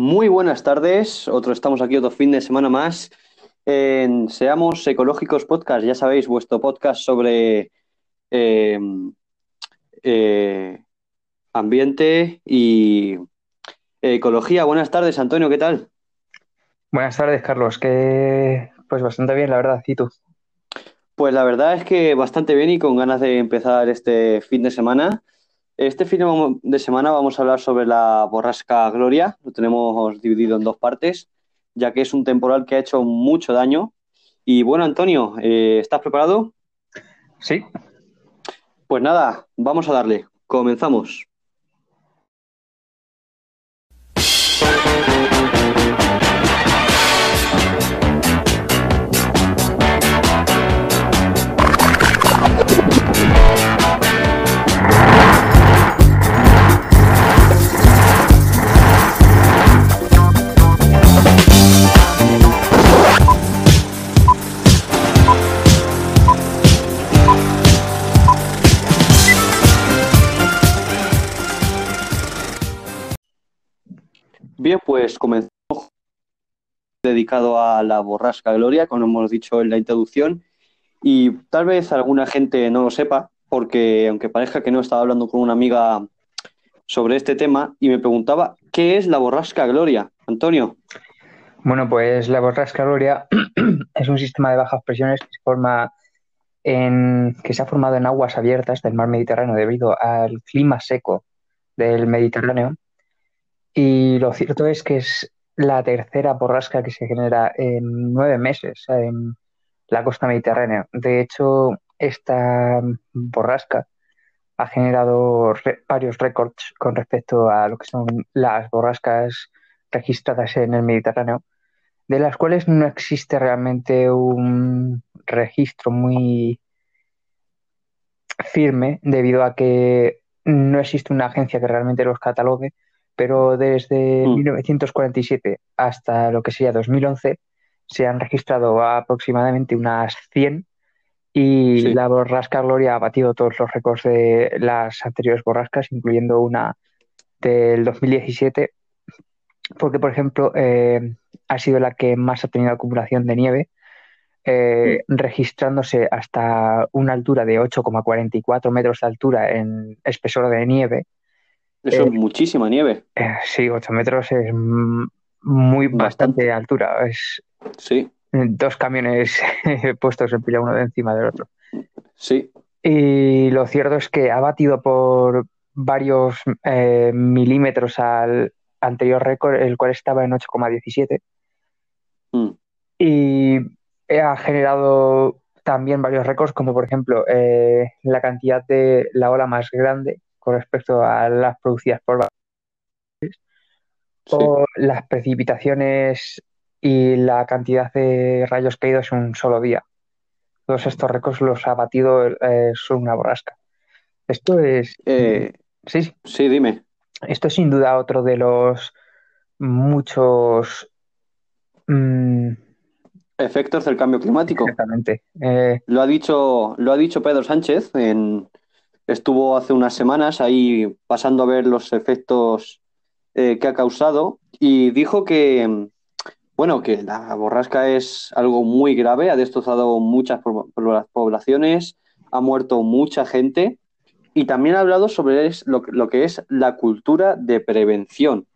Muy buenas tardes, otro estamos aquí otro fin de semana más en Seamos Ecológicos Podcast, ya sabéis, vuestro podcast sobre eh, eh, ambiente y ecología. Buenas tardes, Antonio, ¿qué tal? Buenas tardes, Carlos, que pues bastante bien, la verdad, ¿y tú? Pues la verdad es que bastante bien y con ganas de empezar este fin de semana. Este fin de semana vamos a hablar sobre la borrasca Gloria, lo tenemos dividido en dos partes, ya que es un temporal que ha hecho mucho daño. Y bueno, Antonio, eh, ¿estás preparado? Sí. Pues nada, vamos a darle. Comenzamos. Pues comenzamos dedicado a la borrasca Gloria, como hemos dicho en la introducción, y tal vez alguna gente no lo sepa, porque aunque parezca que no, estaba hablando con una amiga sobre este tema y me preguntaba, ¿qué es la borrasca Gloria? Antonio. Bueno, pues la borrasca Gloria es un sistema de bajas presiones que se forma en, que se ha formado en aguas abiertas del mar Mediterráneo debido al clima seco del Mediterráneo. Y lo cierto es que es la tercera borrasca que se genera en nueve meses en la costa mediterránea. De hecho, esta borrasca ha generado varios récords con respecto a lo que son las borrascas registradas en el Mediterráneo, de las cuales no existe realmente un registro muy firme debido a que no existe una agencia que realmente los catalogue, pero desde 1947 mm. hasta lo que sería 2011 se han registrado aproximadamente unas 100 y la borrasca Gloria ha batido todos los récords de las anteriores borrascas, incluyendo una del 2017, porque, por ejemplo, eh, ha sido la que más ha tenido acumulación de nieve, eh, registrándose hasta una altura de 8,44 metros de altura en espesor de nieve. Eso es eh, muchísima nieve. sí, 8 metros es muy bastante, altura. Es, sí dos camiones puestos en pila uno de encima del otro. Sí. Y lo cierto es que ha batido por varios eh, milímetros al anterior récord, el cual estaba en 8,17. Mm. Y ha generado también varios récords, como por ejemplo eh, la cantidad de la ola más grande con respecto a las producidas por o las precipitaciones y la cantidad de rayos caídos en un solo día. Todos estos récords los ha batido eh, una borrasca. Esto es. Eh, sí, sí, dime. Esto es sin duda otro de los muchos. Mm, Efectos del cambio climático. Exactamente. Eh, lo, ha dicho, lo ha dicho Pedro Sánchez. En, estuvo hace unas semanas ahí pasando a ver los efectos eh, que ha causado y dijo que, bueno, que la borrasca es algo muy grave, ha destrozado muchas poblaciones, ha muerto mucha gente y también ha hablado sobre lo, que es la cultura de prevención.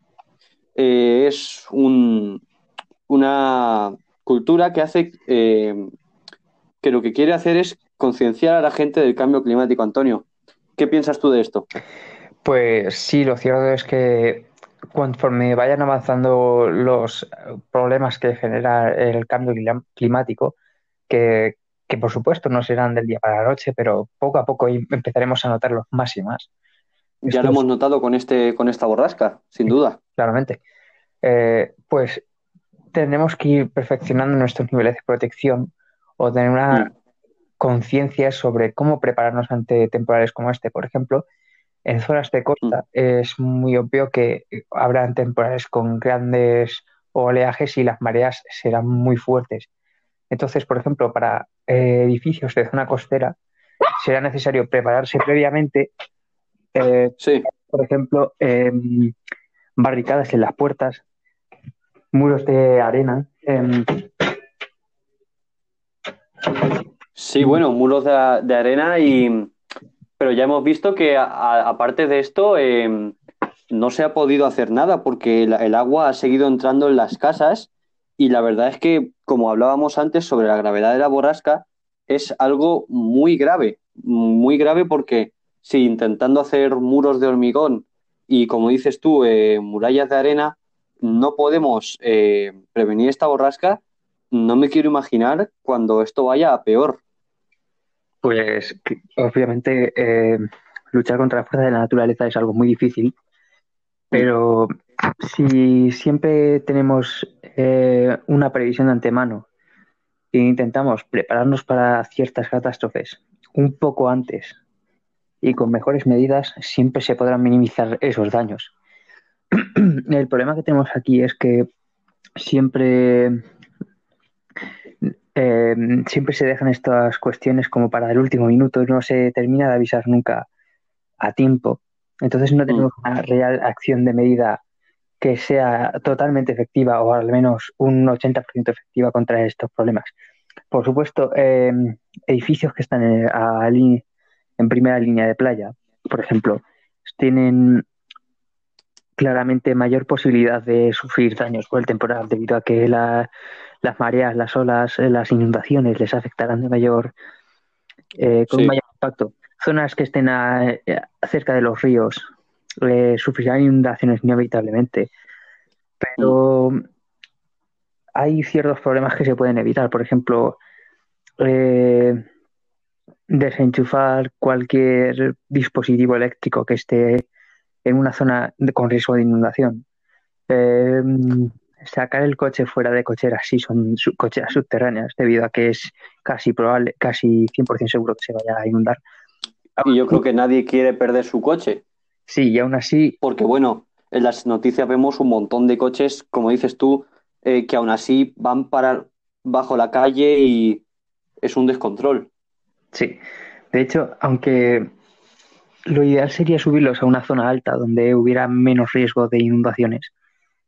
Eh, es una cultura que hace eh, que lo que quiere hacer es concienciar a la gente del cambio climático. Antonio, ¿qué piensas tú de esto? Pues sí, lo cierto es que conforme vayan avanzando los problemas que genera el cambio climático, que, por supuesto no serán del día para la noche, pero poco a poco empezaremos a notarlos más y más. Ya lo hemos notado con, este, con esta borrasca, sin duda. Claramente. Eh, pues tenemos que ir perfeccionando nuestros niveles de protección o tener una mm. Conciencia sobre cómo prepararnos ante temporales como este. Por ejemplo, en zonas de costa mm. es muy obvio que habrán temporales con grandes oleajes y las mareas serán muy fuertes. Entonces, por ejemplo, para eh, edificios de zona costera será necesario prepararse previamente, eh, por ejemplo, barricadas en las puertas, muros de arena. Em, Sí, bueno, muros de, arena y... Pero ya hemos visto que aparte de esto eh, no se ha podido hacer nada porque el, el agua ha seguido entrando en las casas y la verdad es que, como hablábamos antes sobre la gravedad de la borrasca, es algo muy grave, muy grave porque si intentando hacer muros de hormigón y, como dices tú, eh, murallas de arena, no podemos eh, prevenir esta borrasca, no me quiero imaginar cuando esto vaya a peor. Pues obviamente eh, luchar contra la fuerza de la naturaleza es algo muy difícil, pero si siempre tenemos eh, una previsión de antemano e intentamos prepararnos para ciertas catástrofes un poco antes y con mejores medidas, siempre se podrán minimizar esos daños. El problema que tenemos aquí es que siempre eh, siempre se dejan estas cuestiones como para el último minuto, no se termina de avisar nunca a tiempo. Entonces no tenemos una real acción de medida que sea totalmente efectiva o al menos un 80% efectiva contra estos problemas. Por supuesto, eh, edificios que están en, a li- en primera línea de playa, por ejemplo, tienen claramente mayor posibilidad de sufrir daños por el temporal debido a que la- las mareas, las olas, eh, las inundaciones les afectarán de mayor, eh, con Sí. mayor impacto. Zonas que estén a- eh, cerca de los ríos eh, sufrirán inundaciones inevitablemente, pero hay ciertos problemas que se pueden evitar. Por ejemplo, eh, desenchufar cualquier dispositivo eléctrico que esté en una zona de- con riesgo de inundación. Eh, sacar el coche fuera de cocheras, si son cocheras subterráneas, debido a que es casi probable, casi 100% seguro que se vaya a inundar. Y yo creo que nadie quiere perder su coche, Sí, y aún así, porque bueno, en las noticias vemos un montón de coches, como dices tú, eh, que aún así van para bajo la calle y es un descontrol. sí. De hecho, aunque lo ideal sería subirlos a una zona alta donde hubiera menos riesgo de inundaciones,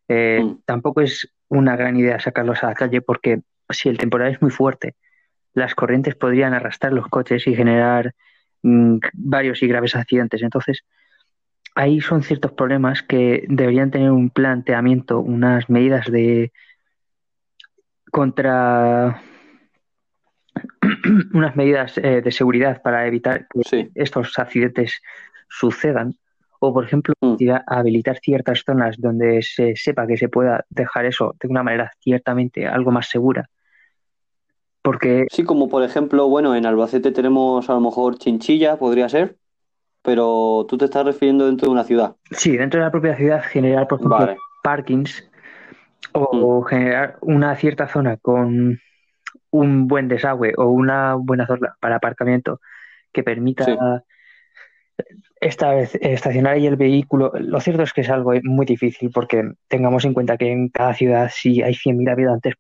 eh, Mm. tampoco es una gran idea sacarlos a la calle porque si el temporal es muy fuerte, las corrientes podrían arrastrar los coches y generar mm, varios y graves accidentes. Entonces, ahí son ciertos problemas que deberían tener un planteamiento, unas medidas de contra unas medidas eh, de seguridad para evitar que Sí, estos accidentes sucedan. O, por ejemplo, Mm. habilitar ciertas zonas donde se sepa que se pueda dejar eso de una manera ciertamente algo más segura. Porque sí, como por ejemplo, bueno, en Albacete tenemos a lo mejor Chinchilla, podría ser, pero tú te estás refiriendo dentro de una ciudad. sí, dentro de la propia ciudad generar, por ejemplo, Vale, parkings o generar una cierta zona con un buen desagüe o una buena zona para aparcamiento que permita Sí. Esta vez estacionar ahí el vehículo. Lo cierto es que es algo muy difícil porque tengamos en cuenta que en cada ciudad si hay 100.000 habitantes,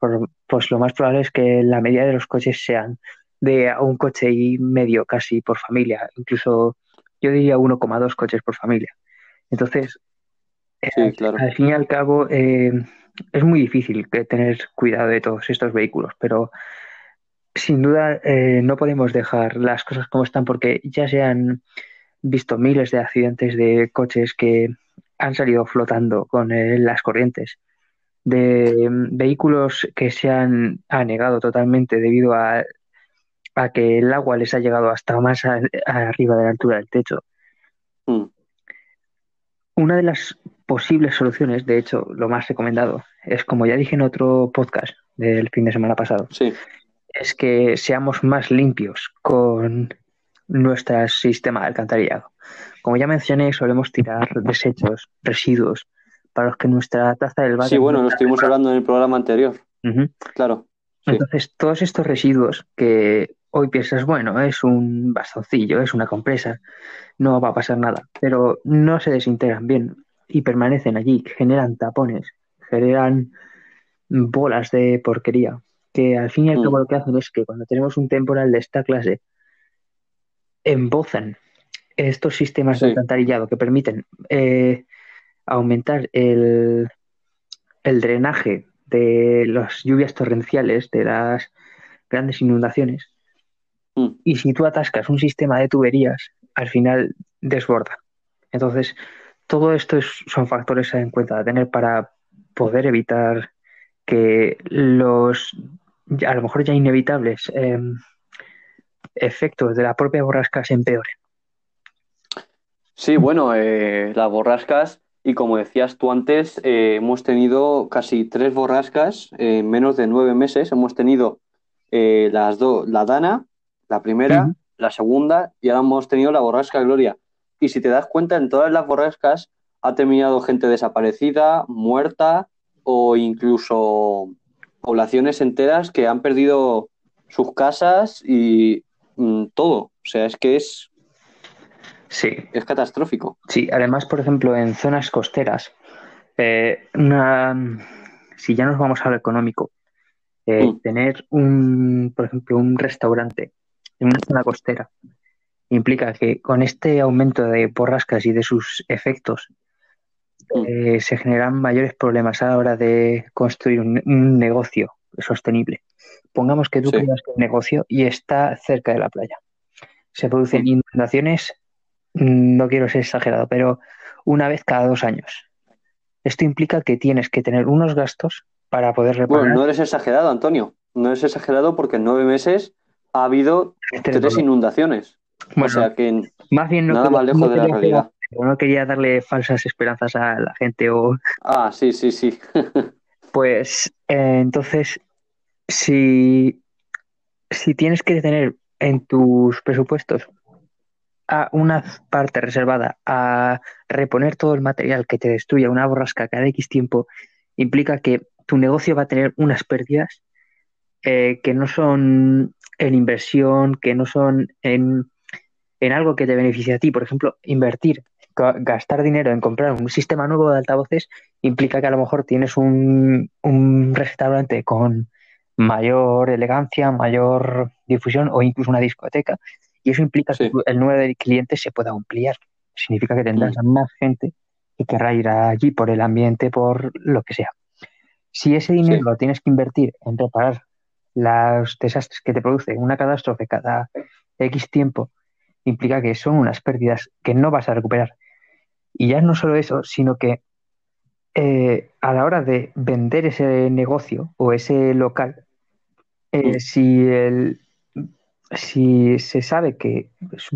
pues lo más probable es que la media de los coches sean de un coche y medio casi por familia, incluso yo diría 1,2 coches por familia. Entonces, eh, sí, claro. al fin y al cabo, eh, es muy difícil que tener cuidado de todos estos vehículos, pero sin duda eh, no podemos dejar las cosas como están porque ya se han visto miles de accidentes de coches que han salido flotando con eh, las corrientes, de mm, vehículos que se han anegado totalmente debido a, a que el agua les ha llegado hasta más a- arriba de la altura del techo. Mm. Una de las posibles soluciones, de hecho, lo más recomendado, es como ya dije en otro podcast del fin de semana pasado, Sí, es que seamos más limpios con nuestro sistema de alcantarillado. Como ya mencioné, solemos tirar desechos, residuos, para los que nuestra taza del váter sí, bueno, no lo estuvimos hablando en el programa anterior, claro. Sí, Entonces, todos estos residuos que hoy piensas, bueno, es un bastoncillo, es una compresa, no va a pasar nada, pero no se desintegran bien y permanecen allí, generan tapones, generan bolas de porquería, que al fin y al cabo Mm. lo que hacen es que cuando tenemos un temporal de esta clase, embozan estos sistemas de alcantarillado que permiten eh, aumentar el, el drenaje de las lluvias torrenciales, de las grandes inundaciones. Mm. Y si tú atascas un sistema de tuberías, al final desborda. Entonces, todo esto es- son factores a en cuenta a tener para poder evitar que los, a lo mejor ya inevitables, em, efectos de la propia borrasca se empeoren. Sí, bueno, eh, las borrascas, y como decías tú antes, eh, hemos tenido casi tres borrascas en menos de nueve meses. Hemos tenido eh, las dos, la Dana, la primera, la segunda, y ahora hemos tenido la borrasca Gloria. Y si te das cuenta, en todas las borrascas ha terminado gente desaparecida, muerta, o incluso poblaciones enteras que han perdido sus casas y mm, todo. O sea, es que es, Sí, es catastrófico. Sí, además, por ejemplo, en zonas costeras, eh, una, si ya nos vamos a lo económico, eh, Mm. tener un, por ejemplo, un restaurante en una zona costera implica que con este aumento de borrascas y de sus efectos Mm. eh, se generan mayores problemas a la hora de construir un, un negocio sostenible. Pongamos que tú Sí. creas un negocio y está cerca de la playa. Se producen inundaciones, mm, no quiero ser exagerado, pero una vez cada dos años. Esto implica que tienes que tener unos gastos para poder reparar Bueno, no eres exagerado, Antonio. No eres exagerado porque en nueve meses ha habido tres inundaciones. Bueno, o sea que más bien no nada quería- más lejos no de la realidad. no quería darle falsas esperanzas a la gente o Ah, sí, sí, sí. Pues eh, entonces, si, si tienes que tener en tus presupuestos a una parte reservada a reponer todo el material que te destruya una borrasca cada X tiempo, implica que tu negocio va a tener unas pérdidas eh, que no son en inversión, que no son en, en algo que te beneficie a ti. Por ejemplo, invertir, ga- gastar dinero en comprar un sistema nuevo de altavoces implica que a lo mejor tienes un, un restaurante con mayor elegancia, mayor difusión o incluso una discoteca. Y eso implica Sí. que el número de clientes se pueda ampliar. Significa que tendrás más gente que querrá ir allí por el ambiente, por lo que sea. Si ese dinero Sí. lo tienes que invertir en reparar los desastres que te produce una catástrofe cada X tiempo, implica que son unas pérdidas que no vas a recuperar. Y ya no solo eso, sino que eh, a la hora de vender ese negocio o ese local, eh, si, el, si se sabe que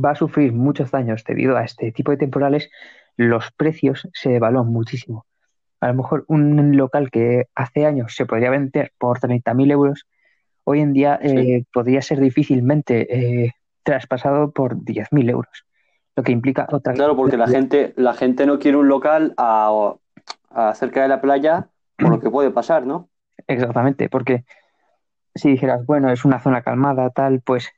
va a sufrir muchos daños debido a este tipo de temporales, los precios se devalúan muchísimo. A lo mejor un local que hace años se podría vender por 30.000 euros, hoy en día Sí. eh, podría ser difícilmente traspasado por 10.000 euros, lo que implica otra Claro, porque la gente, la gente no quiere un local a, a cerca de la playa por lo que puede pasar, ¿no? Exactamente, porque si dijeras, bueno, es una zona calmada, tal, pues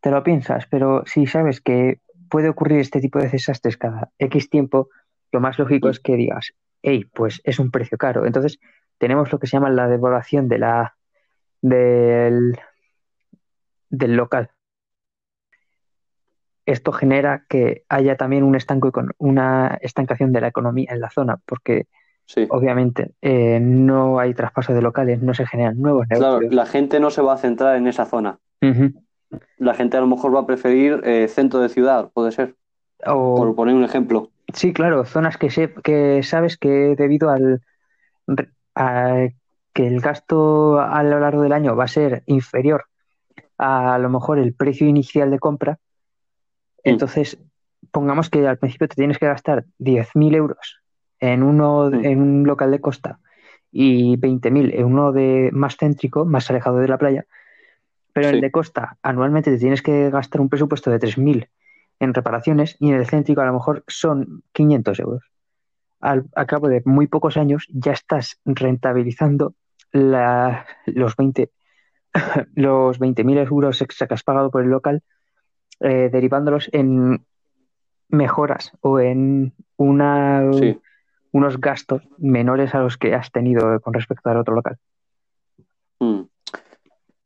te lo piensas, pero si sabes que puede ocurrir este tipo de desastres cada X tiempo, lo más lógico es que digas, hey, pues es un precio caro. Entonces, tenemos lo que se llama la devaluación de la, del, del local. Esto genera que haya también un estanco, una estancación de la economía en la zona, porque Sí. obviamente eh, no hay traspaso de locales, no se generan nuevos Claro, negocios. la gente no se va a centrar en esa zona. La gente a lo mejor va a preferir eh, centro de ciudad, puede ser, O, por poner un ejemplo. sí, claro, zonas que, se, que sabes que debido al a que el gasto a lo largo del año va a ser inferior a, a lo mejor el precio inicial de compra, Mm. entonces pongamos que al principio te tienes que gastar 10.000 euros en uno Mm. en un local de costa y 20.000 en uno de más céntrico, más alejado de la playa, pero en el de costa anualmente te tienes que gastar un presupuesto de 3.000 en reparaciones y en el céntrico a lo mejor son 500 euros. Al, a cabo de muy pocos años ya estás rentabilizando la- los 20 los 20.000 euros extra que has pagado por el local, eh, derivándolos en mejoras o en una, Sí. Unos gastos menores a los que has tenido con respecto al otro local. Mm.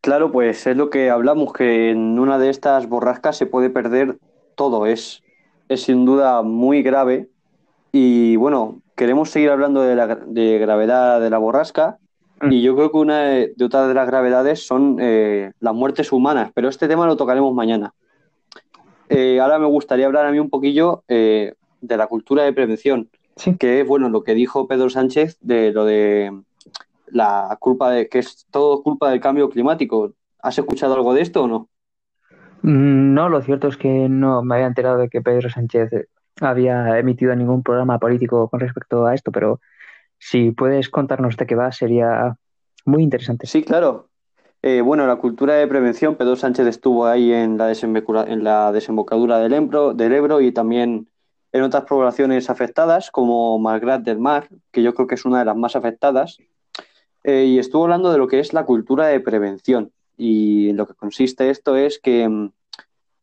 Claro, pues es lo que hablamos, que en una de estas borrascas se puede perder todo. Es, es sin duda muy grave. Y bueno, queremos seguir hablando de la de gravedad de la borrasca, Mm. Y yo creo que una de, otras de las gravedades son eh, las muertes humanas, pero este tema lo tocaremos mañana. Eh, ahora me gustaría hablar a mí un poquillo de la cultura de prevención, que es bueno lo que dijo Pedro Sánchez de lo de la culpa de que es todo culpa del cambio climático. ¿Has escuchado algo de esto o no? Mm, no, lo cierto es que no me había enterado de que Pedro Sánchez había emitido ningún programa político con respecto a esto, pero si puedes contarnos de qué va, sería muy interesante. Sí, claro. Eh, bueno, la cultura de prevención, Pedro Sánchez estuvo ahí en la, en la desembocadura del Ebro, del Ebro y también en otras poblaciones afectadas, como Malgrat del Mar, que yo creo que es una de las más afectadas, eh, y estuvo hablando de lo que es la cultura de prevención. Y lo que consiste esto es que mm,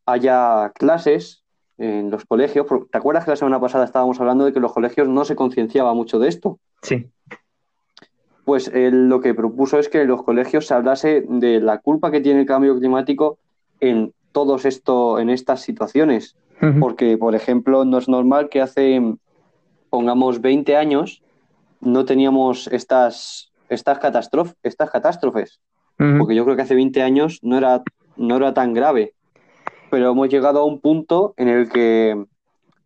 haya clases en los colegios. ¿Te acuerdas que la semana pasada estábamos hablando de que los colegios no se concienciaba mucho de esto? Sí. Pues él lo que propuso es que en los colegios se hablase de la culpa que tiene el cambio climático en todos esto, en estas situaciones. Porque, por ejemplo, no es normal que hace, pongamos, 20 años no teníamos estas, estas, estas catástrofes. Porque yo creo que hace 20 años no era, no era tan grave pero hemos llegado a un punto en el que,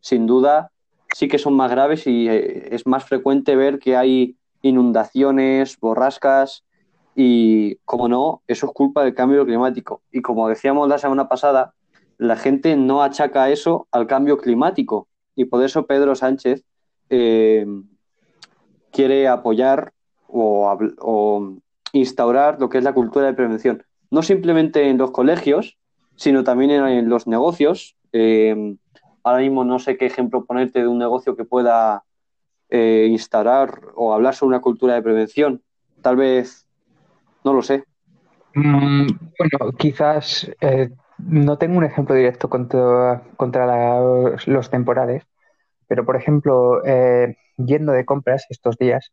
sin duda, sí que son más graves y eh, es más frecuente ver que hay inundaciones, borrascas y, como no, eso es culpa del cambio climático. Y como decíamos la semana pasada, la gente no achaca eso al cambio climático y por eso Pedro Sánchez eh, quiere apoyar o, instaurar lo que es la cultura de prevención. No simplemente en los colegios, sino también en, los negocios. Eh, ahora mismo no sé qué ejemplo ponerte de un negocio que pueda eh, instalar o hablar sobre una cultura de prevención. Tal vez, no lo sé. Mm, bueno, quizás no tengo un ejemplo directo contra, contra los temporales, pero por ejemplo, yendo de compras estos días,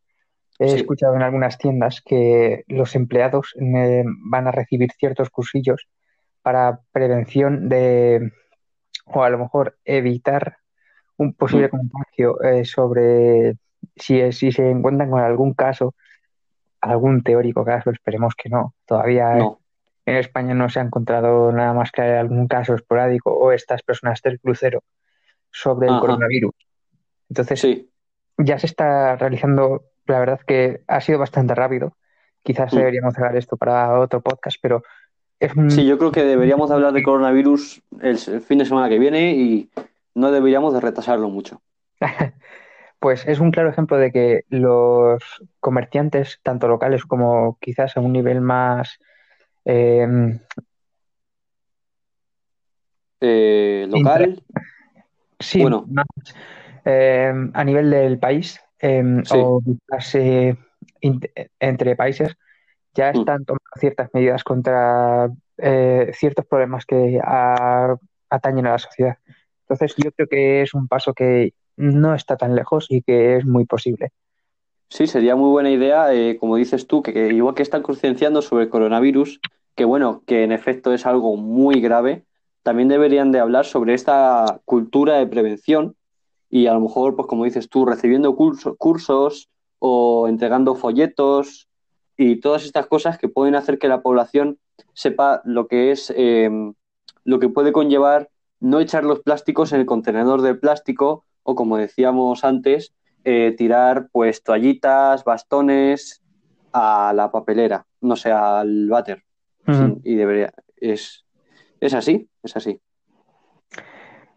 he escuchado en algunas tiendas que los empleados van a recibir ciertos cursillos para prevención de, o a lo mejor evitar un posible mm. contagio eh, sobre si, si se encuentran con algún caso, algún teórico caso, esperemos que no. Todavía en España no se ha encontrado nada más que algún caso esporádico o estas personas del crucero sobre el coronavirus. Entonces, sí. ya se está realizando, la verdad que ha sido bastante rápido. Quizás mm. deberíamos cerrar esto para otro podcast, pero Sí, yo creo que deberíamos hablar de coronavirus el fin de semana que viene y no deberíamos de retrasarlo mucho. Pues es un claro ejemplo de que los comerciantes, tanto locales como quizás a un nivel más em, eh, local, sí, bueno. Em, a nivel del país em, o quizás entre países, ya mm. están tomando ciertas medidas contra eh, ciertos problemas que atañen a la sociedad. Entonces yo creo que es un paso que no está tan lejos y que es muy posible. Sí, sería muy buena idea, eh, como dices tú, que, igual que están concienciando sobre el coronavirus, que bueno, que en efecto es algo muy grave, también deberían de hablar sobre esta cultura de prevención y a lo mejor, pues como dices tú, recibiendo cursos o entregando folletos y todas estas cosas que pueden hacer que la población sepa lo que es, eh, lo que puede conllevar no echar los plásticos en el contenedor de plástico o, como decíamos antes, eh, tirar pues toallitas, bastones a la papelera, no sé, al váter. y debería, es, es así, es así.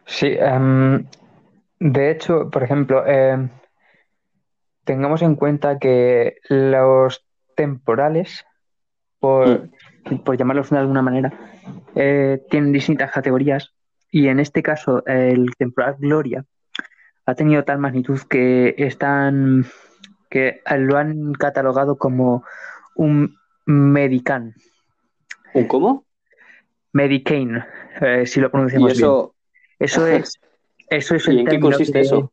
Sí, em, de hecho, por ejemplo, em, tengamos en cuenta que los temporales, por, mm. por llamarlos de alguna manera, eh, tienen distintas categorías y en este caso el temporal Gloria ha tenido tal magnitud que están que lo han catalogado como un Medican. ¿Un cómo? Medicain, eh, si lo pronunciamos eso... bien. Eso es, eso es ¿Y en qué consiste eso?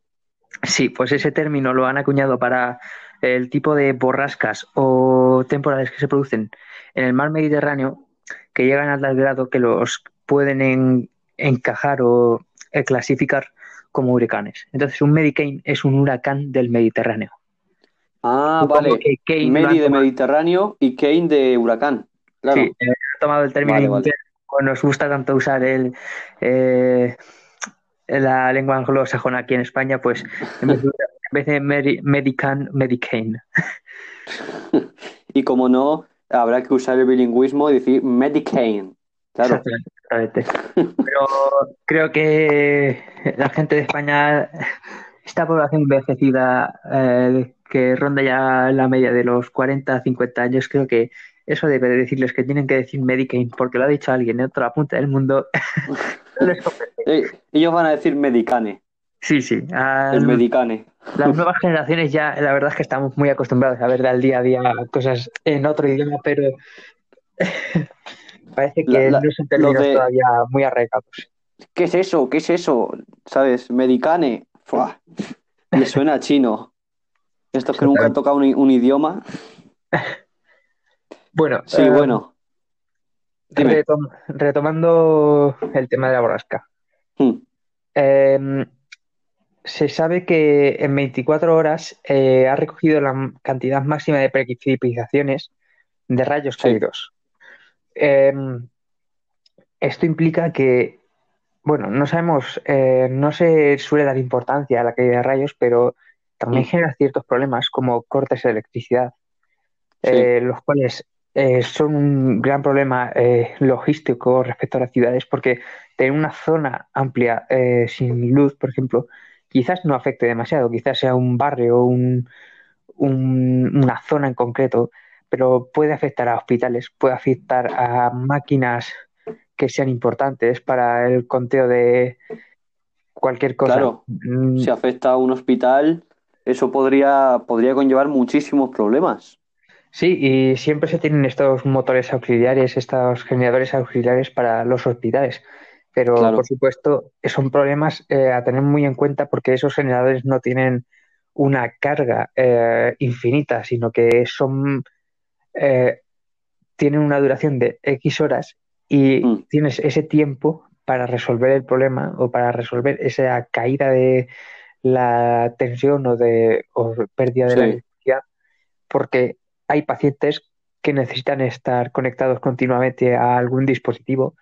Sí, pues ese término lo han acuñado para el tipo de borrascas o temporales que se producen en el mar Mediterráneo que llegan a tal grado que los pueden encajar o eh, clasificar como huracanes. Entonces, un Medicane es un huracán del Mediterráneo. Ah, Supongo vale. Medi de tomado- Mediterráneo y Kane de Huracán. Claro. Sí, eh, ha tomado el término Vale, Nos gusta tanto usar el, eh, la lengua anglosajona aquí en España, pues en vez de, en vez de Medi- Medican, Medicane. Y como no, habrá que usar el bilingüismo y decir Medicaid. Claro. Exactamente. Pero creo que la gente de España, esta población envejecida eh, que ronda ya la media de los 40 50 años, creo que eso debe de decirles que tienen que decir Medicaid, porque lo ha dicho alguien en otra punta del mundo. Eh, ellos van a decir Medicane. Sí, sí. El Medicane. las nuevas generaciones ya, la verdad es que estamos muy acostumbrados a ver al día a día cosas en otro idioma, pero parece que La- la- no son términos de- todavía muy arraigados. ¿Qué es eso? ¿Qué es eso? ¿Sabes? Medicane. Fua. Le suena a chino. Estos que nunca han tocado un, un idioma. Bueno, Sí, eh, bueno. Retom- retomando el tema de la borrasca. Hmm, Eh, se sabe que en 24 horas eh, ha recogido la cantidad máxima de precipitaciones de rayos Sí. caídos. Eh, esto implica que, bueno, no sabemos, eh, no se suele dar importancia a la caída de rayos, pero también Mm. genera ciertos problemas como cortes de electricidad, Sí. eh, los cuales eh, son un gran problema logístico respecto a las ciudades, porque tener una zona amplia sin luz, por ejemplo, quizás no afecte demasiado, quizás sea un barrio o un, un- una zona en concreto, pero puede afectar a hospitales, puede afectar a máquinas que sean importantes para el conteo de cualquier cosa. Claro. Mm, Si afecta a un hospital, eso podría, podría conllevar muchísimos problemas. Sí, y siempre se tienen estos motores auxiliares, estos generadores auxiliares para los hospitales. Pero, Claro. por supuesto, son problemas eh, a tener muy en cuenta porque esos generadores no tienen una carga eh, infinita, sino que son eh, tienen una duración de X horas y Mm. tienes ese tiempo para resolver el problema o para resolver esa caída de la tensión o de o pérdida de la electricidad, porque hay pacientes que necesitan estar conectados continuamente a algún dispositivo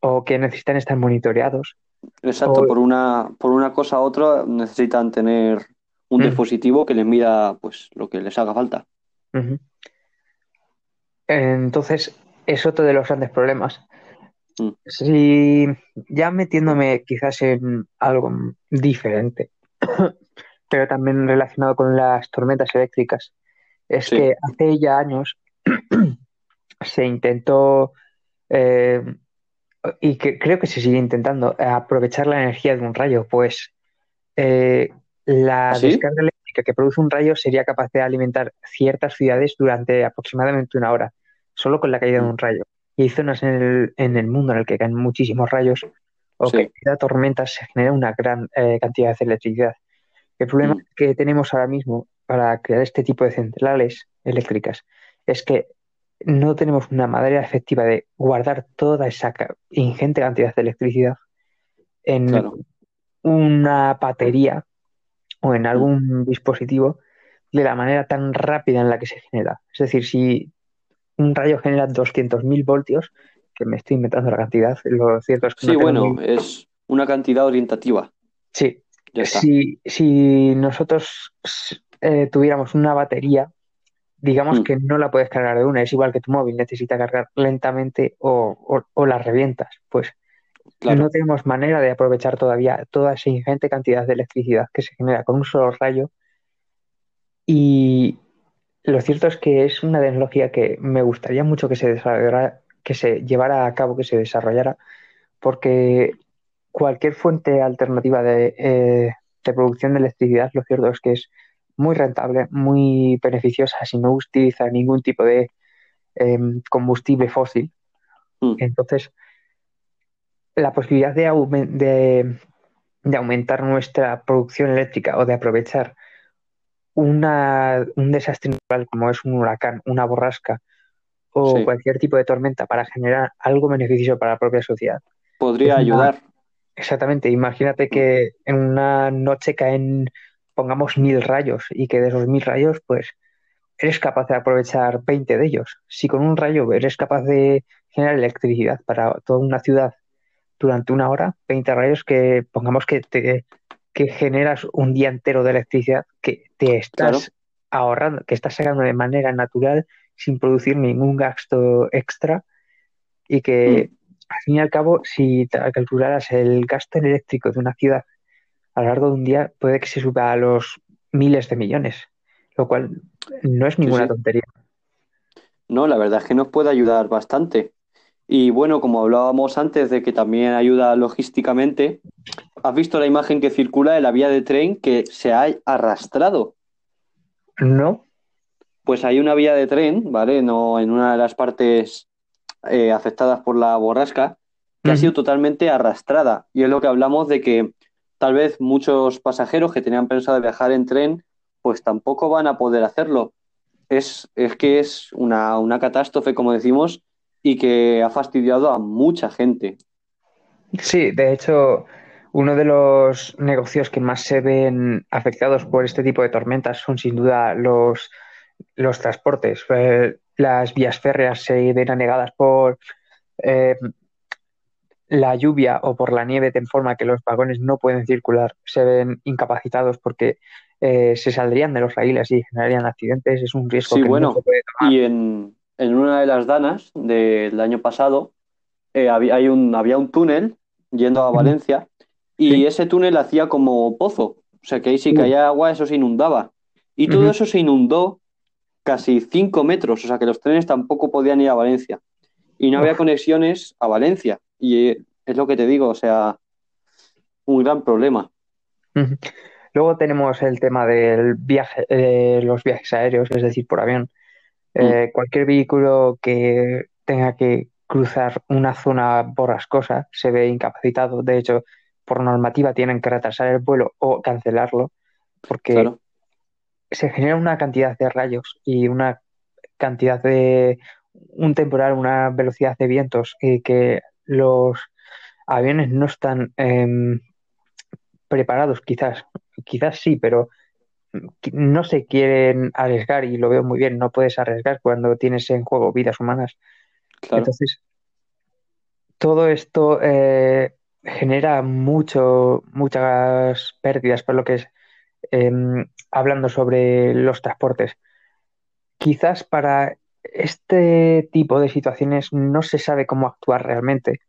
o que necesitan estar monitoreados. Exacto, O- por una, por una cosa u otra necesitan tener un Mm. dispositivo que les mida pues lo que les haga falta. Entonces, es otro de los grandes problemas. Mm. Si ya metiéndome quizás en algo diferente, pero también relacionado con las tormentas eléctricas, es Sí. que hace ya años se intentó, eh, y que creo que se sigue intentando, eh, aprovechar la energía de un rayo, pues eh, la ¿Ah, sí? descarga que produce un rayo sería capaz de alimentar ciertas ciudades durante aproximadamente una hora, solo con la caída de un rayo. Y hay zonas en el, en el mundo en el que caen muchísimos rayos o Sí. que cada tormenta se genera una gran eh, cantidad de electricidad. El problema Mm. que tenemos ahora mismo para crear este tipo de centrales eléctricas es que no tenemos una manera efectiva de guardar toda esa ingente cantidad de electricidad en Claro. una batería o en algún dispositivo de la manera tan rápida en la que se genera. Es decir, si un rayo genera 200.000 voltios, que me estoy inventando la cantidad, lo cierto es que Sí, no bueno, muy- es una cantidad orientativa. Sí, si, si nosotros eh, tuviéramos una batería, digamos Mm. que no la puedes cargar de una, es igual que tu móvil, necesita cargar lentamente o, o, o la revientas. Pues Claro. no tenemos manera de aprovechar todavía toda esa ingente cantidad de electricidad que se genera con un solo rayo. Y lo cierto es que es una tecnología que me gustaría mucho que se desarrollara, que se llevara a cabo, que se desarrollara, porque cualquier fuente alternativa de, eh, de producción de electricidad, lo cierto es que es muy rentable, muy beneficiosa si no utiliza ningún tipo de em, combustible fósil. Mm. Entonces, la posibilidad de, aumen- de, de aumentar nuestra producción eléctrica o de aprovechar una, un desastre natural como es un huracán, una borrasca o Sí. cualquier tipo de tormenta para generar algo beneficioso para la propia sociedad. Podría Es una- ayudar. Exactamente, imagínate que en una noche caen pongamos mil rayos y que de esos mil rayos, pues eres capaz de aprovechar 20 de ellos. Si con un rayo eres capaz de generar electricidad para toda una ciudad durante una hora, 20 rayos que pongamos que te que generas un día entero de electricidad que te estás ahorrando, que estás sacando de manera natural sin producir ningún gasto extra y que mm. al fin y al cabo si calcularas el gasto eléctrico de una ciudad a lo largo de un día puede que se suba a los miles de millones, lo cual no es ninguna tontería. No, la verdad es que nos puede ayudar bastante. Y bueno, como hablábamos antes de que también ayuda logísticamente, ¿has visto la imagen que circula de la vía de tren que se ha arrastrado? No. Pues hay una vía de tren, ¿vale? No en una de las partes eh, afectadas por la borrasca, que ha sido totalmente arrastrada. Y es lo que hablamos de que tal vez muchos pasajeros que tenían pensado viajar en tren, pues tampoco van a poder hacerlo. Es, es que es una, una catástrofe, como decimos, y que ha fastidiado a mucha gente. Sí, de hecho, uno de los negocios que más se ven afectados por este tipo de tormentas son sin duda los, los transportes. Eh, las vías férreas se ven anegadas por eh, la lluvia o por la nieve de forma que los vagones no pueden circular, se ven incapacitados porque eh, se saldrían de los raíles y generarían accidentes. Es un riesgo sí, bueno, Y en, en una de las danas del año pasado eh, había, hay un, había un túnel yendo a Valencia y ese túnel hacía como pozo. O sea que ahí si caía agua eso se inundaba. Y todo eso se inundó casi cinco metros. O sea que los trenes tampoco podían ir a Valencia. Y no había conexiones a Valencia. Y eh, es lo que te digo, o sea, un gran problema. Luego tenemos el tema del viaje, eh, los viajes aéreos, es decir, por avión. Mm. Eh, cualquier vehículo que tenga que cruzar una zona borrascosa se ve incapacitado. De hecho, por normativa tienen que retrasar el vuelo o cancelarlo porque se genera una cantidad de rayos y una cantidad de un temporal, una velocidad de vientos y que los aviones no están em, preparados, quizás, quizás sí, pero no se quieren arriesgar y lo veo muy bien, no puedes arriesgar cuando tienes en juego vidas humanas. Entonces, todo esto eh, genera mucho, muchas pérdidas por lo que es em, hablando sobre los transportes. Quizás para este tipo de situaciones no se sabe cómo actuar realmente.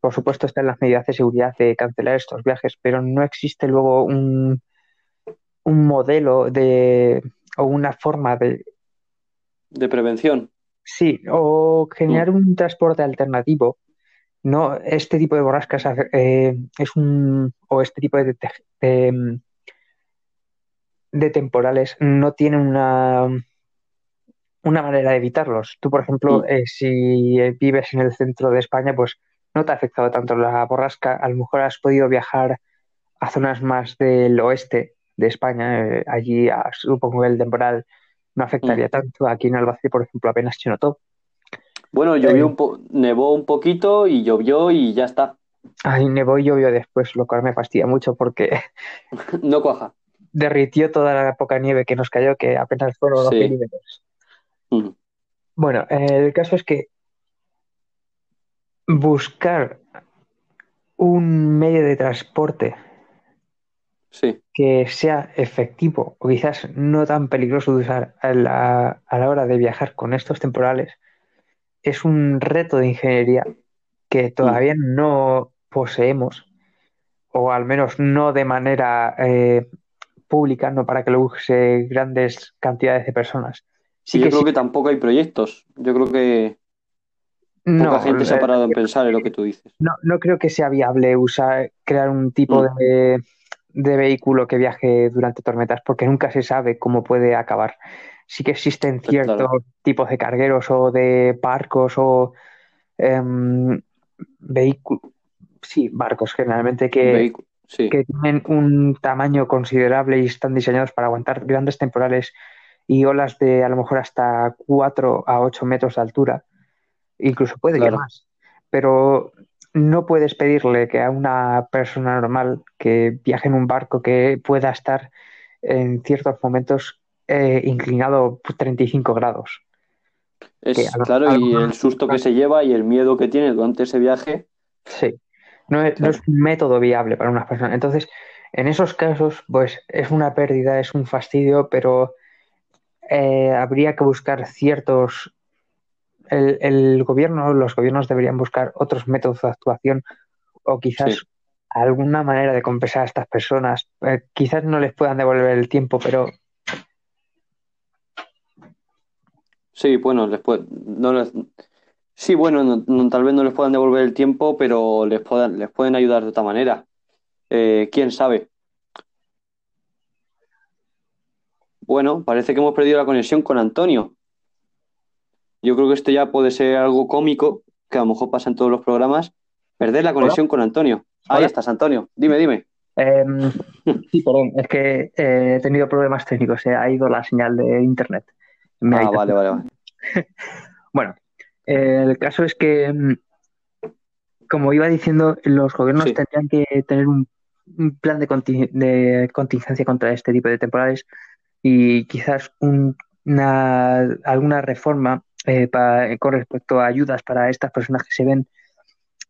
Por supuesto, están las medidas de seguridad de cancelar estos viajes, pero no existe luego un, un modelo de o una forma de de prevención. Sí, o generar mm. un transporte alternativo. No, este tipo de borrascas eh, es un o este tipo de, de, temporales no tiene una una manera de evitarlos. Tú, por ejemplo, mm. eh, si vives en el centro de España, pues no te ha afectado tanto la borrasca. A lo mejor has podido viajar a zonas más del oeste de España. Eh, allí ah, supongo que el temporal no afectaría mm. tanto. Aquí en Albacete, por ejemplo, apenas se notó. Bueno, llovió eh, un nevó un poquito y llovió y ya está. Ay, nevó y llovió después, lo cual me fastidia mucho porque... no cuaja. Derritió toda la poca nieve que nos cayó, que apenas fueron dos milímetros. Mm. Bueno, el caso es que buscar un medio de transporte que sea efectivo o quizás no tan peligroso de usar a la, hora de viajar con estos temporales es un reto de ingeniería que todavía no poseemos o al menos no de manera eh, pública, no para que lo use grandes cantidades de personas. Sí yo creo que tampoco hay proyectos. Yo creo que poca gente se ha parado en pensar en lo que tú dices. No, no creo que sea viable usar, crear un tipo mm. de de vehículo que viaje durante tormentas, porque nunca se sabe cómo puede acabar. Sí que existen pues ciertos tipos de cargueros o de barcos o em, vehículos, sí, barcos generalmente que, que tienen un tamaño considerable y están diseñados para aguantar grandes temporales y olas de a lo mejor hasta 4 a 8 metros de altura, incluso puede que más. Pero no puedes pedirle que a una persona normal que viaje en un barco que pueda estar en ciertos momentos eh, inclinado 35 grados. Es claro, y el susto que se lleva y el miedo que tiene durante ese viaje. Sí, no es, no es un método viable para unas personas. Entonces, en esos casos, pues es una pérdida, es un fastidio, pero eh, habría que buscar ciertos. El, el, gobierno, los gobiernos deberían buscar otros métodos de actuación o quizás sí. alguna manera de compensar a estas personas. Eh, quizás no les puedan devolver el tiempo, pero. Sí, bueno, les puede, no les, sí, bueno, no, no, tal vez no les puedan devolver el tiempo, pero les, puedan, les pueden ayudar de otra manera. Eh, ¿Quién sabe? Bueno, parece que hemos perdido la conexión con Antonio. Yo creo que esto ya puede ser algo cómico, que a lo mejor pasa en todos los programas, perder la conexión ¿Hola? con Antonio. Ahí ¿Hola? estás, Antonio. Dime, dime. Eh, sí, perdón, es que eh, he tenido problemas técnicos, se ha ido la señal de internet. Me ah, vale, vale, vale. bueno, el caso es que, mm, como iba diciendo, los gobiernos sí. tendrían que tener un, un plan de, conting de, contingencia contra este tipo de temporales y quizás un, una, alguna reforma eh, para, con respecto a ayudas para estas personas que se ven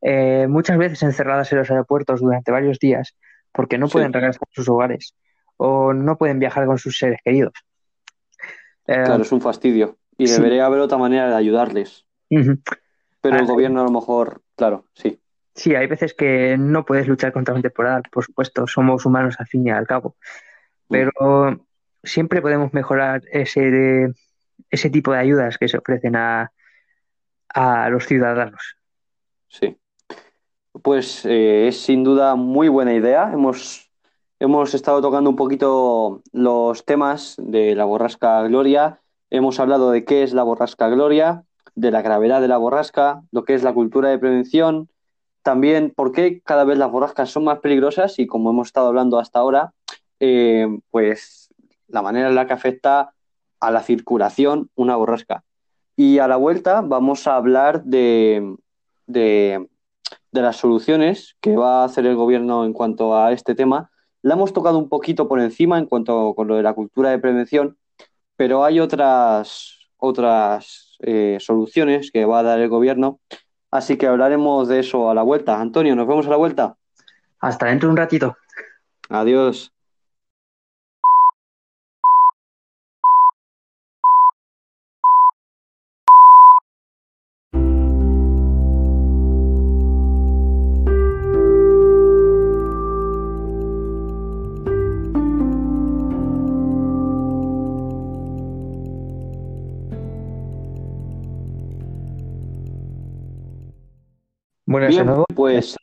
eh, muchas veces encerradas en los aeropuertos durante varios días porque no pueden regresar a sus hogares o no pueden viajar con sus seres queridos. Eh, claro, es un fastidio y sí. debería haber otra manera de ayudarles. Uh -huh. Pero el ah, gobierno a lo mejor, claro, sí. Sí, hay veces que no puedes luchar contra un temporal, por supuesto, somos humanos al fin y al cabo. Pero uh siempre podemos mejorar ese, ese tipo de ayudas que se ofrecen a, a los ciudadanos. Sí. Pues eh, es sin duda muy buena idea. Hemos, hemos estado tocando un poquito los temas de la borrasca Gloria. Hemos hablado de qué es la borrasca Gloria, de la gravedad de la borrasca, lo que es la cultura de prevención, también por qué cada vez las borrascas son más peligrosas y como hemos estado hablando hasta ahora, eh, pues la manera en la que afecta a la circulación una borrasca. Y a la vuelta vamos a hablar de, de, de, las soluciones que va a hacer el gobierno en cuanto a este tema. La hemos tocado un poquito por encima en cuanto con lo de la cultura de prevención, pero hay otras, otras eh, soluciones que va a dar el gobierno. Así que hablaremos de eso a la vuelta. Antonio, ¿nos vemos a la vuelta? Hasta dentro de un ratito. Adiós. Buenas, Bien, pues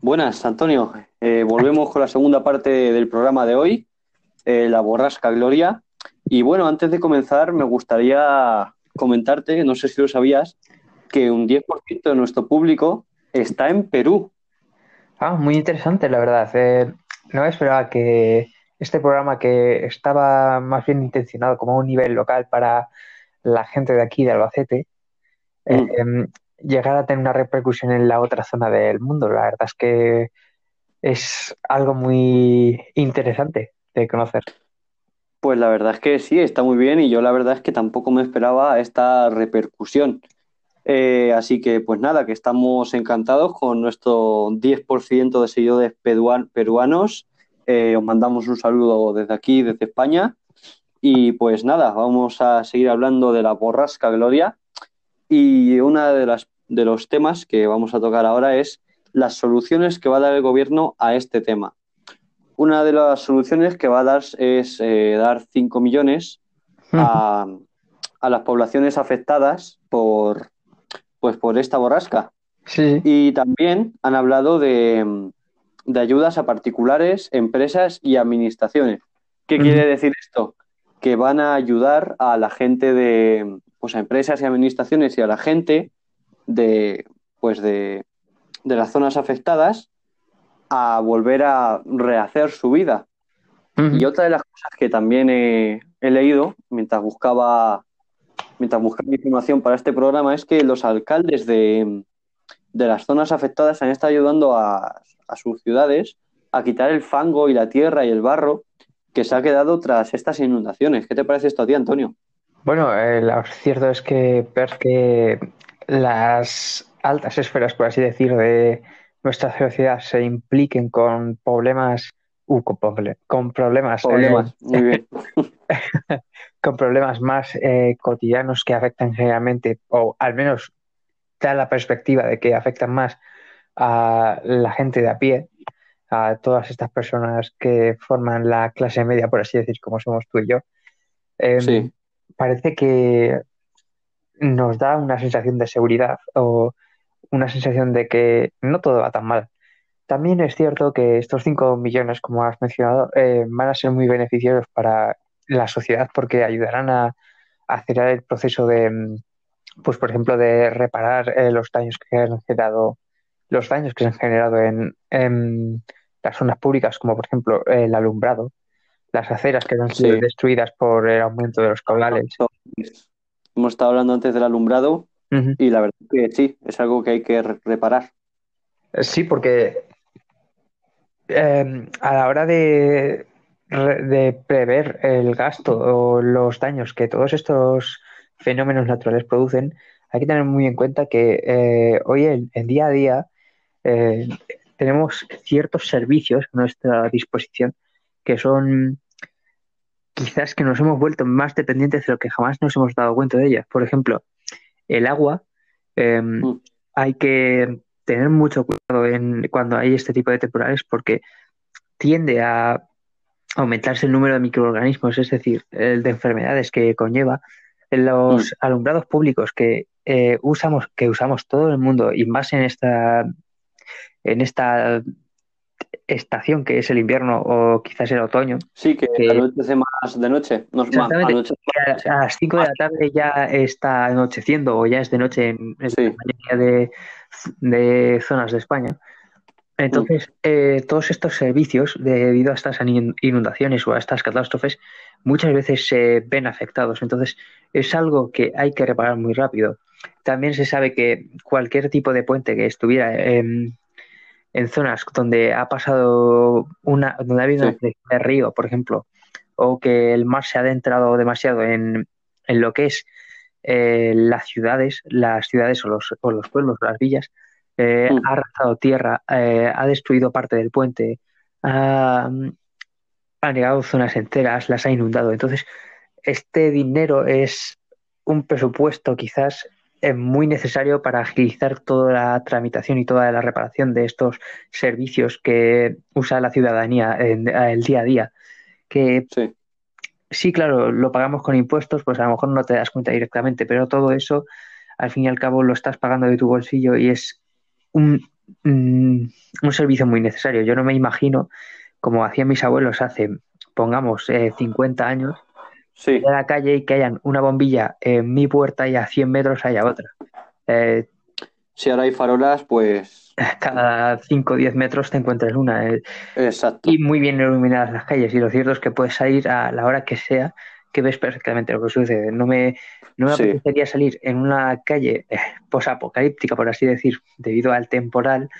buenas, Antonio. Eh, volvemos con la segunda parte del programa de hoy, eh, la borrasca Gloria. Y bueno, antes de comenzar, me gustaría comentarte, no sé si lo sabías, que un 10% de nuestro público está en Perú. Ah, muy interesante, la verdad. Eh, no esperaba que este programa que estaba más bien intencionado como un nivel local para la gente de aquí, de Albacete, mm llegar a tener una repercusión en la otra zona del mundo. La verdad es que es algo muy interesante de conocer. Pues la verdad es que sí, está muy bien y yo la verdad es que tampoco me esperaba esta repercusión. Eh, así que pues nada, que estamos encantados con nuestro 10% de seguidores peruanos. Eh, os mandamos un saludo desde aquí, desde España. Y pues nada, vamos a seguir hablando de la borrasca Gloria, y una de las de los temas que vamos a tocar ahora es las soluciones que va a dar el gobierno a este tema. Una de las soluciones que va a dar es eh, dar 5 millones a, a, las poblaciones afectadas por, pues, por esta borrasca. Sí. Y también han hablado de, de, ayudas a particulares, empresas y administraciones. ¿Qué uh -huh. quiere decir esto? Que van a ayudar a la gente de, pues a empresas y administraciones y a la gente de, pues de, de las zonas afectadas a volver a rehacer su vida. Uh -huh. Y otra de las cosas que también he, he, leído mientras buscaba, mientras buscaba información para este programa es que los alcaldes de, de las zonas afectadas han estado ayudando a, a, sus ciudades a quitar el fango y la tierra y el barro que se ha quedado tras estas inundaciones. ¿Qué te parece esto a ti, Antonio? Bueno, eh, lo cierto es que que las altas esferas, por así decir, de nuestra sociedad se impliquen con problemas, uh, con, problemas, problemas eh, con problemas más eh, cotidianos que afectan generalmente, o al menos da la perspectiva de que afectan más a la gente de a pie, a todas estas personas que forman la clase media, por así decir, como somos tú y yo, em, parece que nos da una sensación de seguridad o una sensación de que no todo va tan mal. También es cierto que estos 5 millones, como has mencionado, eh, van a ser muy beneficiosos para la sociedad porque ayudarán a, acelerar el proceso de, em, pues por ejemplo, de reparar eh, los daños que han generado, los daños que se han generado en, las zonas públicas, como por ejemplo el alumbrado, las aceras que han sido destruidas por el aumento de los caudales. Hemos estado hablando antes del alumbrado y la verdad que sí, es algo que hay que reparar. Eh, sí, porque em, a la hora de, de prever el gasto o los daños que todos estos fenómenos naturales producen, hay que tener muy en cuenta que eh, hoy en, día a día eh, tenemos ciertos servicios a nuestra disposición que son quizás que nos hemos vuelto más dependientes de lo que jamás nos hemos dado cuenta de ellas. Por ejemplo, el agua, em, mm. hay que tener mucho cuidado en, cuando hay este tipo de temporales porque tiende a aumentarse el número de microorganismos, es decir, el de enfermedades que conlleva en los mm. alumbrados públicos que eh, usamos, que usamos todo el mundo y más en esta en esta estación que es el invierno o quizás el otoño. Sí, que, anochece más de noche. a, las 5 de la tarde ya está anocheciendo o ya es de noche en, la mayoría de, zonas de España. Entonces, mm. eh, todos estos servicios, debido a estas inundaciones o a estas catástrofes, muchas veces se ven afectados. Entonces, es algo que hay que reparar muy rápido. También se sabe que cualquier tipo de puente que estuviera en, zonas donde ha pasado una, donde ha habido una de río, por ejemplo, o que el mar se ha adentrado demasiado en, lo que es eh, las ciudades, las ciudades o los, o los pueblos las villas, eh, mm. ha arrasado tierra, eh, ha destruido parte del puente, ha, ha negado zonas enteras, las ha inundado. Entonces, este dinero es un presupuesto quizás es muy necesario para agilizar toda la tramitación y toda la reparación de estos servicios que usa la ciudadanía en el día a día. Que sí. sí, claro, lo pagamos con impuestos, pues a lo mejor no te das cuenta directamente, pero todo eso, al fin y al cabo, lo estás pagando de tu bolsillo y es un, mm, un servicio muy necesario. Yo no me imagino, como hacían mis abuelos hace, pongamos, 50 eh, años, sí. a la calle y que hayan una bombilla en mi puerta y a 100 metros haya otra. Eh, si ahora hay farolas, pues... Cada 5 o 10 metros te encuentras una. Eh, Exacto. Y muy bien iluminadas las calles. Y lo cierto es que puedes salir a la hora que sea, que ves perfectamente lo que sucede. No me, no me apetecería salir en una calle eh, posapocalíptica, por así decir, debido al temporal,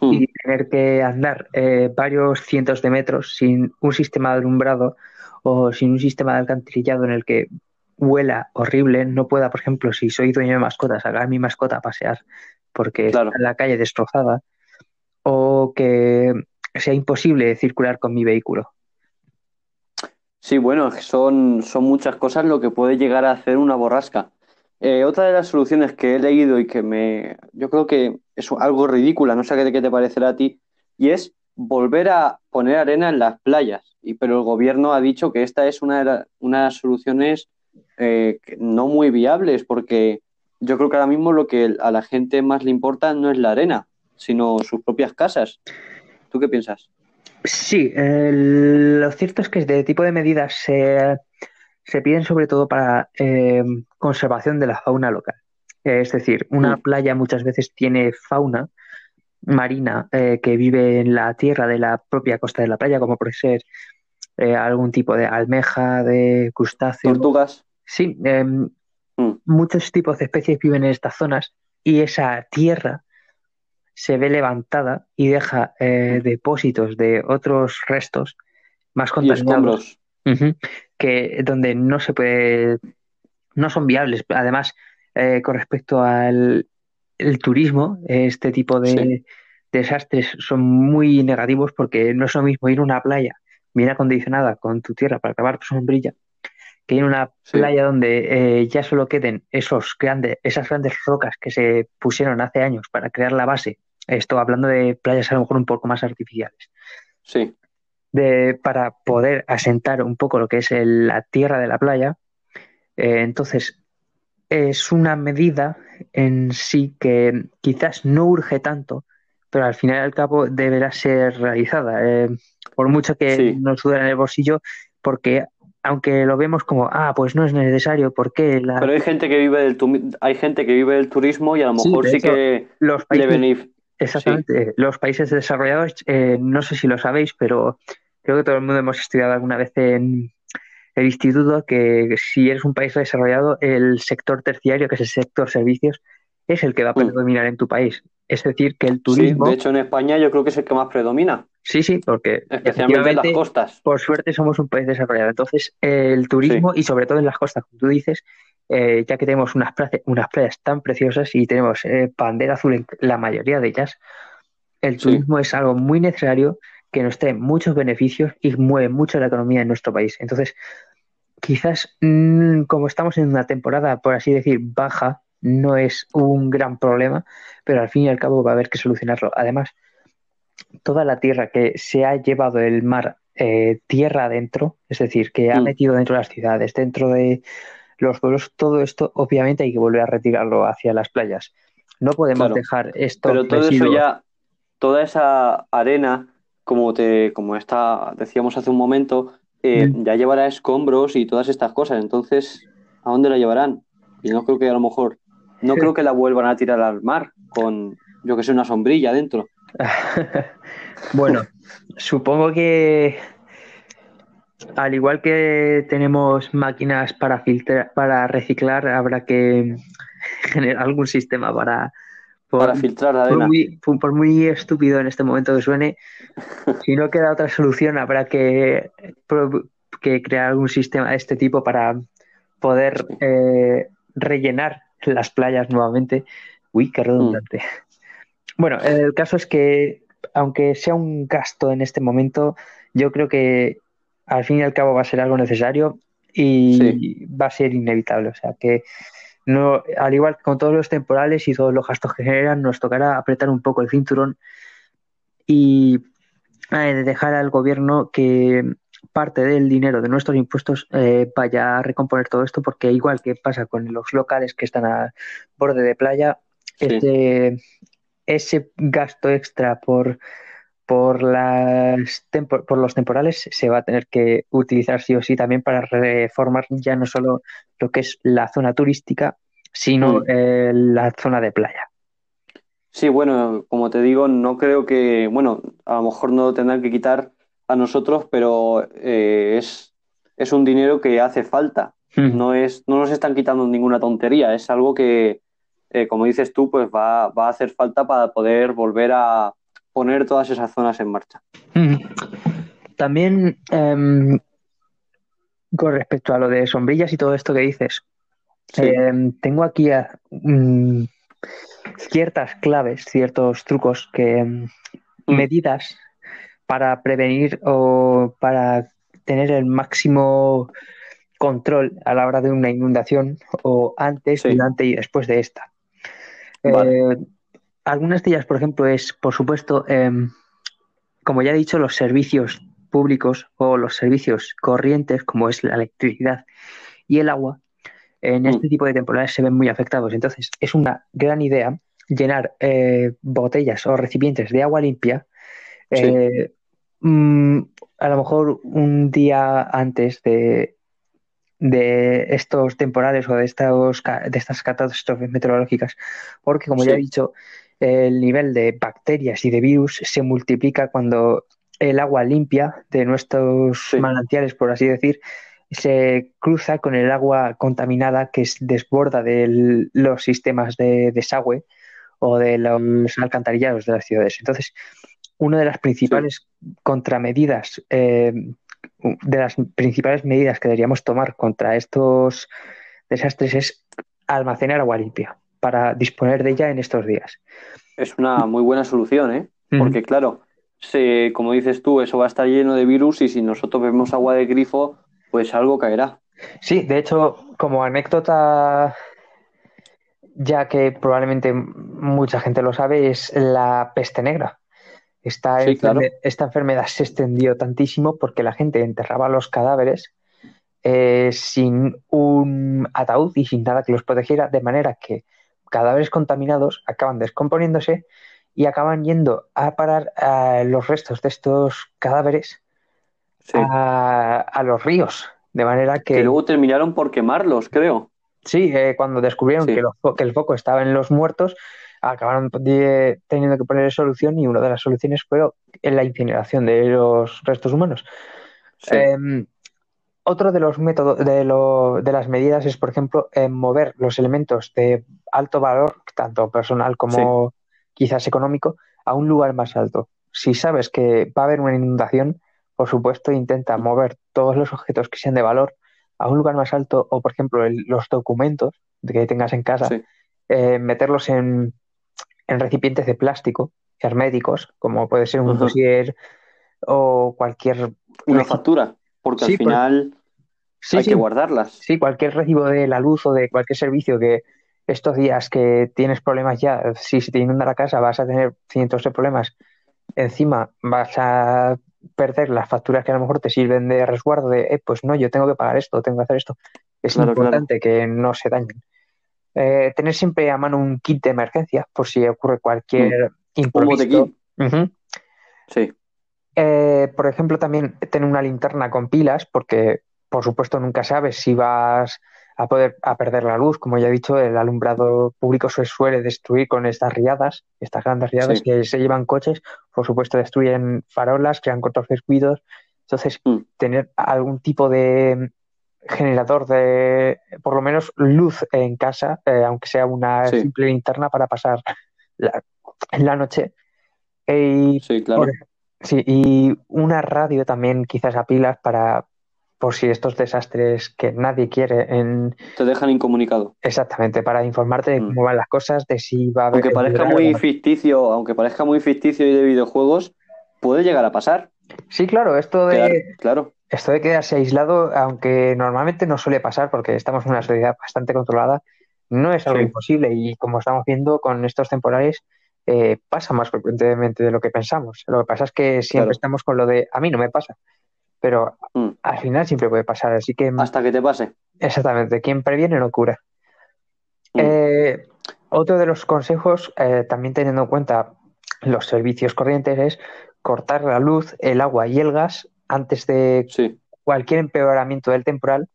mm. y tener que andar varios cientos de metros sin un sistema de alumbrado o sin un sistema de alcantarillado en el que huela horrible, no pueda, por ejemplo, si soy dueño de mascotas, sacar a mi mascota a pasear porque está en la calle destrozada, o que sea imposible circular con mi vehículo. Sí, bueno, son, son muchas cosas lo que puede llegar a hacer una borrasca. Eh, otra de las soluciones que he leído y que me yo creo que es algo ridícula, no sé qué, qué te parecerá a ti, y es volver a poner arena en las playas. Y, pero el gobierno ha dicho que esta es una de las soluciones eh, no muy viables, porque yo creo que ahora mismo lo que a la gente más le importa no es la arena, sino sus propias casas. ¿Tú qué piensas? Sí, lo cierto es que este tipo de medidas se, se piden sobre todo para eh, conservación de la fauna local. Es decir, una mm. playa muchas veces tiene fauna marina eh, que vive en la tierra de la propia costa de la playa, como puede ser eh, algún tipo de almeja, de crustáceo. Tortugas. Sí, em, mm. muchos tipos de especies viven en estas zonas y esa tierra se ve levantada y deja eh, depósitos de otros restos más contaminados, que donde no se puede, no son viables. Además, con respecto al el turismo, este tipo Sí, de desastres son muy negativos porque no es lo mismo ir a una playa bien acondicionada con tu tierra para grabar tu sombrilla que ir a una sí. playa donde eh, ya solo queden esos grandes, esas grandes rocas que se pusieron hace años para crear la base. Esto hablando de playas a lo mejor un poco más artificiales. Sí, De, para poder asentar un poco lo que es el- la tierra de la playa. Eh, entonces, es una medida en sí que quizás no urge tanto, pero al final y al cabo deberá ser realizada. Eh, por mucho que sí. nos duele en el bolsillo, porque aunque lo vemos como, ah, pues no es necesario, porque la... Pero hay gente que vive del tu- hay gente que vive del turismo y a lo mejor sí hecho, que los países. Sí, exactamente, los países desarrollados, eh, no sé si lo sabéis, pero creo que todo el mundo hemos estudiado alguna vez en el instituto que si eres un país desarrollado, el sector terciario, que es el sector servicios, es el que va a Mm. predominar en tu país. Es decir, que el Sí, turismo, de hecho en España yo creo que es el que más predomina, sí, sí, porque especialmente en las costas. por suerte, somos un país desarrollado. Entonces, el turismo Sí, y sobre todo en las costas, como tú dices, eh, ya que tenemos unas, plaza- unas playas tan preciosas y tenemos eh, bandera azul en la mayoría de ellas, el sí, turismo es algo muy necesario que nos trae muchos beneficios y mueve mucho la economía en nuestro país. Entonces, quizás mm, como estamos en una temporada, por así decir, baja, no es un gran problema, pero al fin y al cabo va a haber que solucionarlo. Además, toda la tierra que se ha llevado el mar eh, tierra adentro, es decir, que ha Mm, metido dentro de las ciudades, dentro de los pueblos, todo esto obviamente hay que volver a retirarlo hacia las playas. No podemos claro. dejar estos Pero todo eso ya, toda esa arena, como te, como está, decíamos hace un momento, eh, Mm. ya llevará escombros y todas estas cosas. Entonces, ¿a dónde la llevarán? Y no creo que a lo mejor, no creo que la vuelvan a tirar al mar con, yo que sé, una sombrilla dentro. Bueno, supongo que al igual que tenemos máquinas para filtrar, para reciclar, habrá que generar algún sistema para, por, Para filtrar la muy, por muy estúpido en este momento que suene, si no queda otra solución, habrá que, que crear algún sistema de este tipo para poder eh, rellenar las playas nuevamente. Uy, qué redundante. Bueno, el caso es que, aunque sea un gasto en este momento, yo creo que al fin y al cabo va a ser algo necesario y Sí. va a ser inevitable. O sea que no, al igual que con todos los temporales y todos los gastos que generan, nos tocará apretar un poco el cinturón y eh, dejar al gobierno que parte del dinero de nuestros impuestos eh, vaya a recomponer todo esto, porque igual que pasa con los locales que están a borde de playa, Sí. ese, ese gasto extra por, por, las tempo- por los temporales se va a tener que utilizar sí o sí también para reformar ya no solo lo que es la zona turística, sino Mm. eh, la zona de playa. Sí, bueno, como te digo, no creo que, bueno, a lo mejor no lo tendrán que quitar a nosotros, pero eh, es, es un dinero que hace falta. Mm. No es, no nos están quitando ninguna tontería, es algo que, eh, como dices tú, pues va, va a hacer falta para poder volver a poner todas esas zonas en marcha. Mm. También em, con respecto a lo de sombrillas y todo esto que dices, Sí, em, tengo aquí a- mm, ciertas claves, ciertos trucos que em, Mm. medidas para prevenir o para tener el máximo control a la hora de una inundación o antes, Sí. durante y después de esta. Vale. Eh, algunas de ellas, por ejemplo, es, por supuesto, em, como ya he dicho, los servicios públicos o los servicios corrientes, como es la electricidad y el agua, en Mm. este tipo de temporales se ven muy afectados. Entonces, es una gran idea llenar eh, botellas o recipientes de agua limpia Sí. eh, mm, a lo mejor un día antes de, de estos temporales o de, estos, de estas catástrofes meteorológicas, porque como ya he dicho, el nivel de bacterias y de virus se multiplica cuando el agua limpia de nuestros Sí. manantiales, por así decir, se cruza con el agua contaminada que es- desborda de los sistemas de desagüe o de los alcantarillados de las ciudades. Entonces, una de las principales contramedidas eh, de las principales medidas que deberíamos tomar contra estos desastres es almacenar agua limpia para disponer de ella en estos días. Es una muy buena solución, ¿eh? Porque claro, se, como dices tú, eso va a estar lleno de virus y si nosotros bebemos agua de grifo, pues algo caerá. Sí, de hecho, como anécdota, ya que probablemente mucha gente lo sabe, es la peste negra. Esta, esta enfermedad se extendió tantísimo porque la gente enterraba los cadáveres eh, sin un ataúd y sin nada que los protegiera, de manera que cadáveres contaminados acaban descomponiéndose y acaban yendo a parar a los restos de estos cadáveres a, los ríos. De manera que... Que luego terminaron por quemarlos, creo. Sí, eh, cuando descubrieron que, que, el foco estaba en los muertos, acabaron teniendo que poner solución y una de las soluciones fue en la incineración de los restos humanos. Em, otro de los métodos de, de, las medidas es, por ejemplo, mover los elementos de alto valor, tanto personal como quizás económico, a un lugar más alto. Si sabes que va a haber una inundación, por supuesto, intenta mover todos los objetos que sean de valor a un lugar más alto o, por ejemplo, los documentos que tengas en casa, eh, meterlos en, en recipientes de plástico herméticos, como puede ser un dossier o cualquier... Una factura, porque al final hay que guardarlas. Sí, cualquier recibo de la luz o de cualquier servicio que estos días que tienes problemas ya, si se te inunda la casa vas a tener cientos de problemas, encima vas a perder las facturas que a lo mejor te sirven de resguardo de, eh, pues no, yo tengo que pagar esto, tengo que hacer esto. Es importante que no se dañen. Eh, tener siempre a mano un kit de emergencia por si ocurre cualquier mm. imprevisto. Sí. Eh, por ejemplo, también tener una linterna con pilas, porque por supuesto nunca sabes si vas a poder a perder la luz. Como ya he dicho, el alumbrado público se suele destruir con estas riadas, estas grandes riadas que se llevan coches. Por supuesto, destruyen farolas, crean cortocircuitos. Entonces, mm. tener algún tipo de generador de, por lo menos, luz en casa, eh, aunque sea una simple linterna para pasar la, la noche. Y, sí, claro. sí, y una radio también, quizás a pilas, para por si estos desastres que nadie quiere en... Te dejan incomunicado. Exactamente, para informarte de mm. cómo van las cosas, de si va a haber... Aunque parezca muy ficticio, aunque parezca muy ficticio y de videojuegos, puede llegar a pasar. Sí, claro, esto de... claro. Esto de quedarse aislado, aunque normalmente no suele pasar porque estamos en una sociedad bastante controlada, no es algo imposible y como estamos viendo con estos temporales, eh, pasa más frecuentemente de lo que pensamos. Lo que pasa es que siempre estamos con lo de a mí no me pasa, pero mm. al final siempre puede pasar, así que... Hasta que te pase. Exactamente, quien previene no cura. Mm. Eh, otro de los consejos, eh, también teniendo en cuenta los servicios corrientes, es cortar la luz, el agua y el gas antes de cualquier empeoramiento del temporal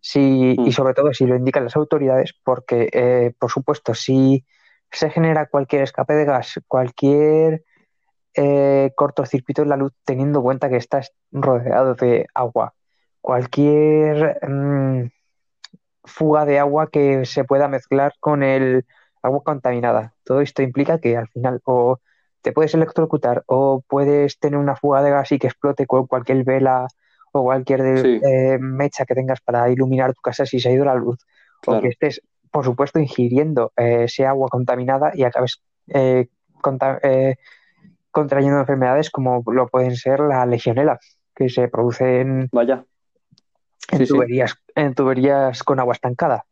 si, y mm. sobre todo si lo indican las autoridades, porque, eh, por supuesto, si se genera cualquier escape de gas, cualquier eh, cortocircuito en la luz, teniendo en cuenta que estás rodeado de agua, cualquier mm, fuga de agua que se pueda mezclar con el agua contaminada, todo esto implica que al final o te puedes electrocutar o puedes tener una fuga de gas y que explote con cualquier vela o cualquier eh, mecha que tengas para iluminar tu casa si se ha ido la luz. O que estés, por supuesto, ingiriendo eh, esa agua contaminada y acabes eh, contrayendo enfermedades como lo pueden ser la legionela, que se produce en, Vaya. en, tuberías, en tuberías con agua estancada.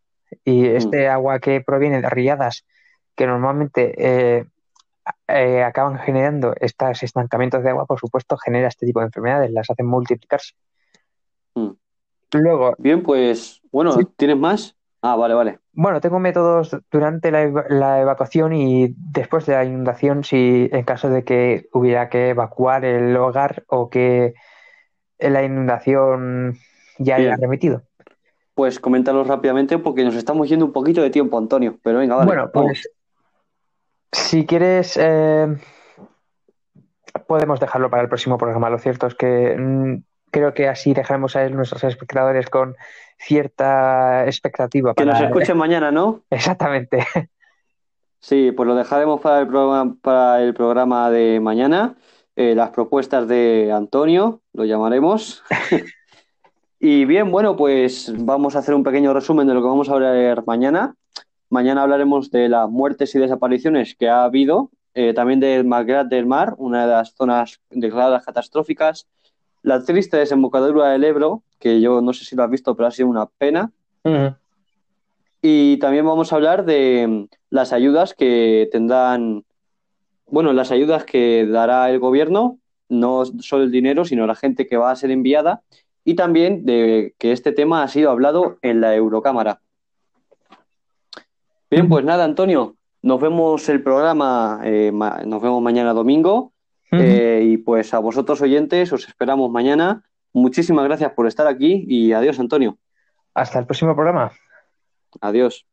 Y mm. este agua que proviene de riadas, que normalmente eh, acaban generando estos estancamientos de agua, por supuesto, genera este tipo de enfermedades, las hacen multiplicarse. Mm. Luego. Bien, pues, bueno, ¿tienes más? Ah, vale, vale. Bueno, tengo métodos durante la, evacuación y después de la inundación, si en caso de que hubiera que evacuar el hogar o que la inundación ya haya remitido. Pues coméntalos rápidamente porque nos estamos yendo un poquito de tiempo, Antonio. Pero venga, vale. Bueno, pues si quieres, eh, podemos dejarlo para el próximo programa. Lo cierto es que mm, creo que así dejaremos a nuestros espectadores con cierta expectativa. Que nos escuchen mañana, ¿no? Exactamente. Sí, pues lo dejaremos para el programa, para el programa de mañana. eh, las propuestas de Antonio, lo llamaremos. y bien, bueno, pues vamos a hacer un pequeño resumen de lo que vamos a hablar mañana. Mañana hablaremos de las muertes y desapariciones que ha habido, eh, también de Magrat del Mar, una de las zonas declaradas catastróficas, la triste desembocadura del Ebro, que yo no sé si lo has visto, pero ha sido una pena. Y también vamos a hablar de las ayudas que tendrán bueno, las ayudas que dará el gobierno, no solo el dinero, sino la gente que va a ser enviada, y también de que este tema ha sido hablado en la Eurocámara. Bien, pues nada, Antonio, nos vemos el programa, eh, nos vemos mañana domingo, eh, y pues a vosotros oyentes os esperamos mañana. Muchísimas gracias por estar aquí y adiós, Antonio. Hasta el próximo programa. Adiós.